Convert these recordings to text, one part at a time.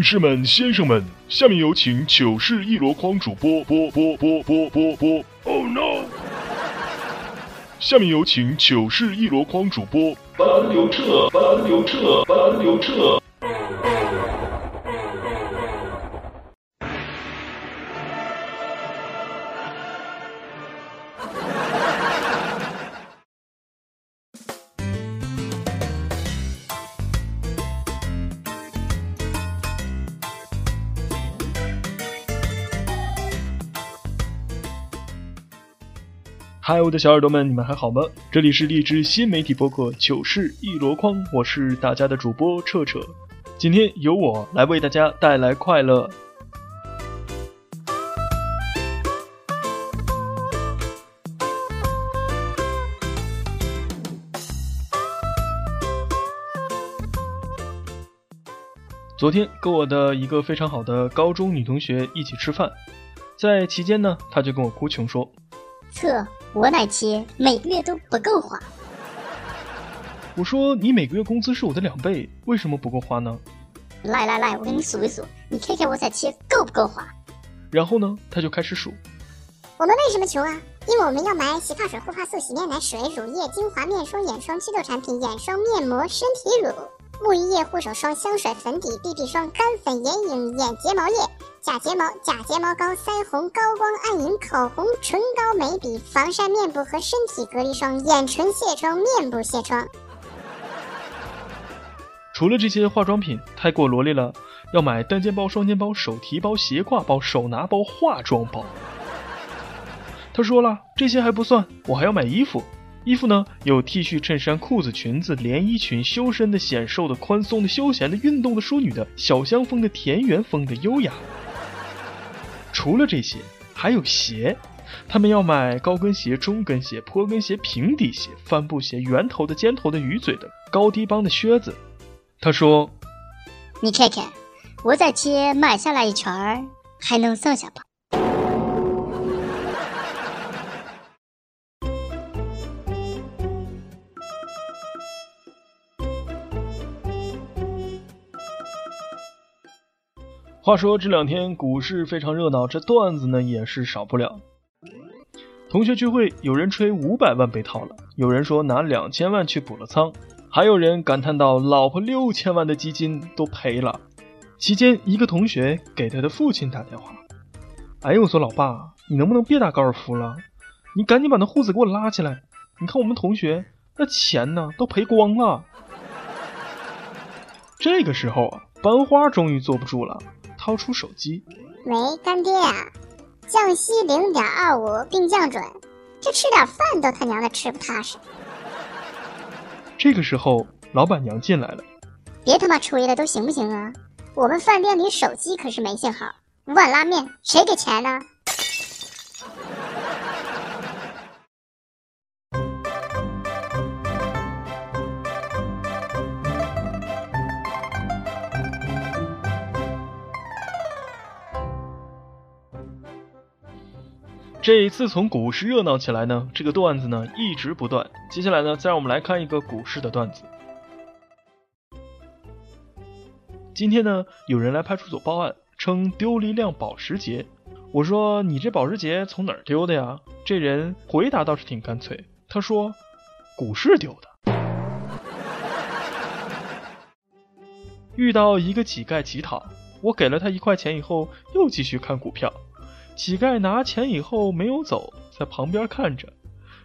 女士们、先生们，下面有请糗事一箩筐主播播播播播播播。Oh no！下面有请糗事一箩筐主播班刘彻，班刘彻，班刘彻。嗨，我的小耳朵们，你们还好吗？这里是荔枝新媒体播客《糗事一箩筐》，我是大家的主播彻彻。今天由我来为大家带来快乐。昨天跟我的一个非常好的高中女同学一起吃饭，在期间呢，她就跟我哭穷说。测我奶切每个月都不够花。我说你每个月工资是我的两倍，为什么不够花呢？来来来，我给你数一数，你看看我才切够不够花。然后呢，他就开始数。我们为什么穷啊？因为我们要买洗发水、护发素、洗面奶、水、乳液、精华、面霜、眼霜、祛痘产品、眼霜、面膜、身体乳、沐浴液、护手霜、香水、粉底、BB 霜、干粉、眼影、眼睫毛液。假睫毛、假睫毛膏、腮红、高光暗影、口红、唇膏、眉笔、防晒面部和身体隔离霜、眼唇卸妆、面部卸妆。除了这些化妆品，他还给我罗列了要买单肩包、双肩包、手提包、斜挎包、手拿包、化妆包。他说了，这些还不算，我还要买衣服。衣服呢，有 T 恤、衬衫、裤子、裙子、连衣裙、修身的、显瘦的、宽松的、休闲的、运动的、淑女的、小香风的、田园风的、优雅。除了这些，还有鞋，他们要买高跟鞋、中跟鞋、坡跟鞋、平底鞋、帆布鞋、圆头的、尖头的、鱼嘴的、高低帮的靴子。他说：“你看看，我在街买下来一圈儿，还能剩下吧？”话说这两天股市非常热闹，这段子呢也是少不了。同学聚会，有人吹五百万被套了，有人说拿两千万去补了仓，还有人感叹到老婆六千万的基金都赔了。期间，一个同学给他的父亲打电话：“哎呦，我说老爸，你能不能别打高尔夫了？你赶紧把那护子给我拉起来！你看我们同学那钱呢都赔光了。”这个时候啊，班花终于坐不住了。掏出手机，喂，干爹呀，降息零点二五并降准，这吃点饭都他娘的吃不踏实。这个时候，老板娘进来了，别他妈吹了，都行不行啊？我们饭店里手机可是没信号，五碗拉面谁给钱呢？这一次从股市热闹起来呢，这个段子呢一直不断。接下来呢，再让我们来看一个股市的段子。今天呢，有人来派出所报案，称丢了一辆保时捷。我说：“你这保时捷从哪儿丢的呀？”这人回答倒是挺干脆，他说：“股市丢的。”遇到一个乞丐乞讨，我给了他一块钱以后，又继续看股票。乞丐拿钱以后没有走，在旁边看着。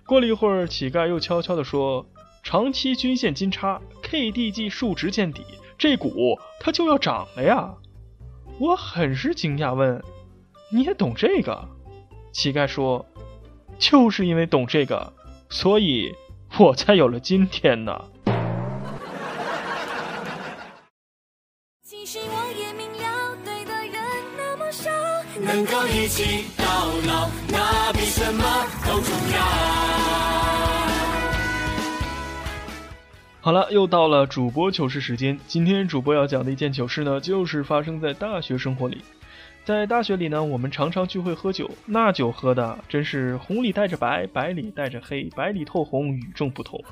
过了一会儿，乞丐又悄悄地说：“长期均线金叉，KDJ 数值见底，这股它就要涨了呀！”我很是惊讶，问：“你也懂这个？”乞丐说：“就是因为懂这个，所以我才有了今天呢。”能够一起到老，那比什么都重要。好了，又到了主播糗事时间。今天主播要讲的一件糗事呢，就是发生在大学生活里。在大学里呢，我们常常聚会喝酒，那酒喝的真是红里带着白，白里带着黑，白里透红，与众不同。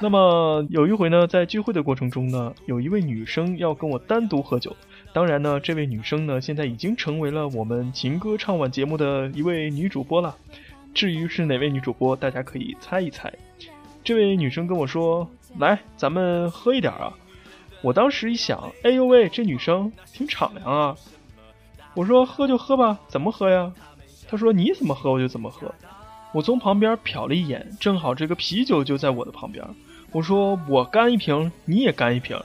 那么有一回呢，在聚会的过程中呢，有一位女生要跟我单独喝酒。当然呢，这位女生呢，现在已经成为了我们情歌唱晚节目的一位女主播了。至于是哪位女主播，大家可以猜一猜。这位女生跟我说：“来，咱们喝一点啊。”我当时一想，哎呦喂，这女生挺敞亮啊。我说：“喝就喝吧，怎么喝呀？”她说：“你怎么喝我就怎么喝。”我从旁边瞟了一眼，正好这个啤酒就在我的旁边。我说：“我干一瓶，你也干一瓶。”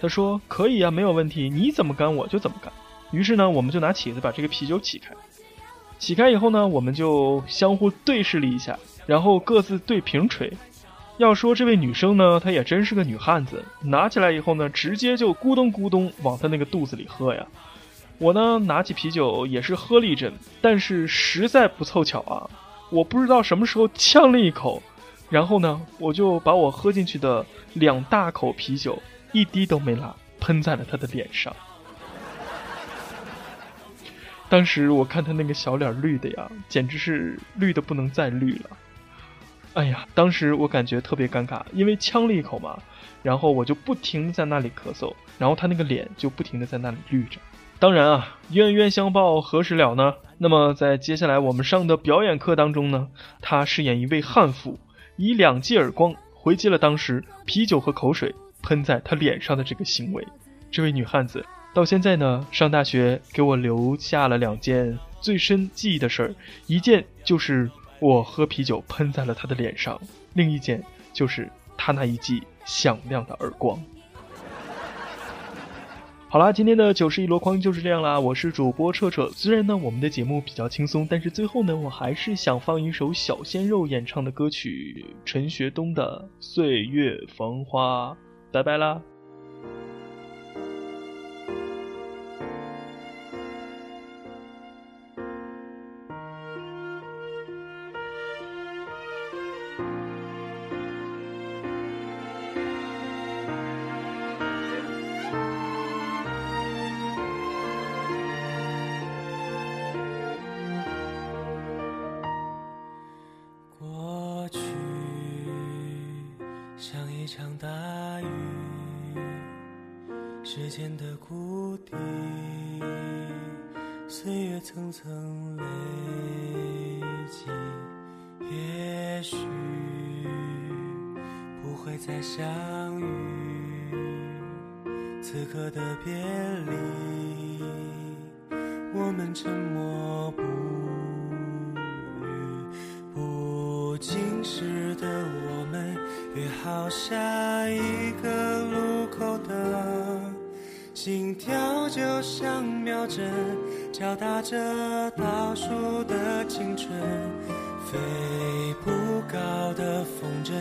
他说：“可以呀，没有问题，你怎么干我就怎么干。”于是呢，我们就拿起子把这个啤酒起开。起开以后呢，我们就相互对视了一下，然后各自对瓶吹。要说这位女生呢，她也真是个女汉子，拿起来以后呢，直接就咕咚咕咚往她那个肚子里喝呀。我呢，拿起啤酒也是喝了一阵，但是实在不凑巧啊，我不知道什么时候呛了一口，然后呢，我就把我喝进去的两大口啤酒一滴都没拉，喷在了他的脸上。当时我看他那个小脸绿的呀，简直是绿的不能再绿了。哎呀，当时我感觉特别尴尬，因为呛了一口嘛，然后我就不停在那里咳嗽，然后他那个脸就不停的在那里绿着。当然啊，冤冤相报何时了呢？那么在接下来我们上的表演课当中呢，他饰演一位悍妇，以两记耳光回击了当时啤酒和口水喷在他脸上的这个行为。这位女汉子。到现在呢，上大学给我留下了两件最深记忆的事儿，一件就是我喝啤酒喷在了他的脸上，另一件就是他那一记响亮的耳光。好啦，今天的糗事一箩筐就是这样啦，我是主播彻彻。虽然呢我们的节目比较轻松，但是最后呢我还是想放一首小鲜肉演唱的歌曲，陈学冬的《岁月风花》。拜拜啦。过去像一场大雨时间的谷底，岁月层层累积，也许不会再相遇。此刻的别离，我们沉默不语。不经事的我们，约好下一跳就像秒针，敲打着倒数的青春。飞不高的风筝，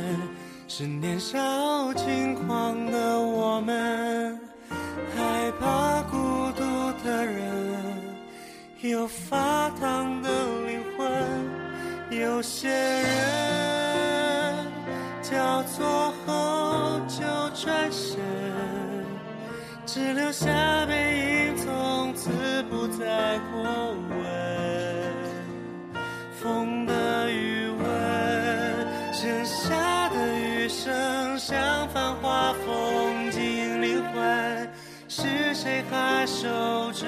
是年少轻狂的我们。害怕孤独的人，有发烫的灵魂。有些人叫做后只留下背影，从此不再过问。风的余温，剩下的余生，像繁华风景灵魂，是谁还守着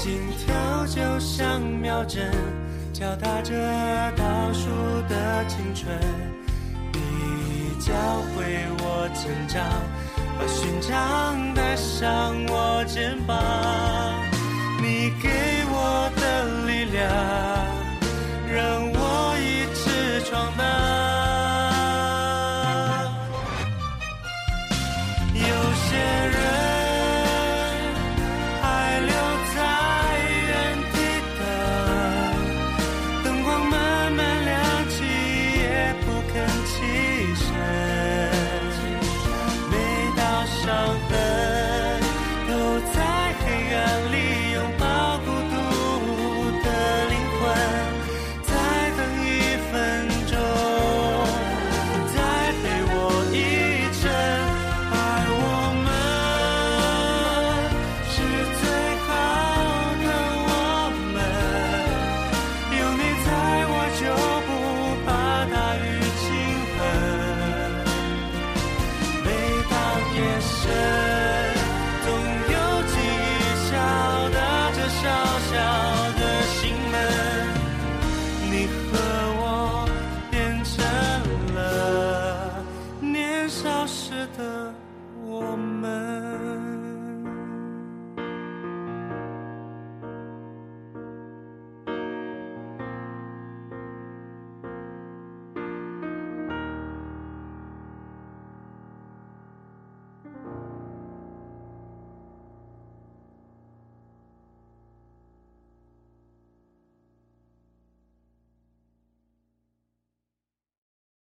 心跳就像秒针敲打着倒数的青春你教会我成长把勋章带上我肩膀你给我的力量。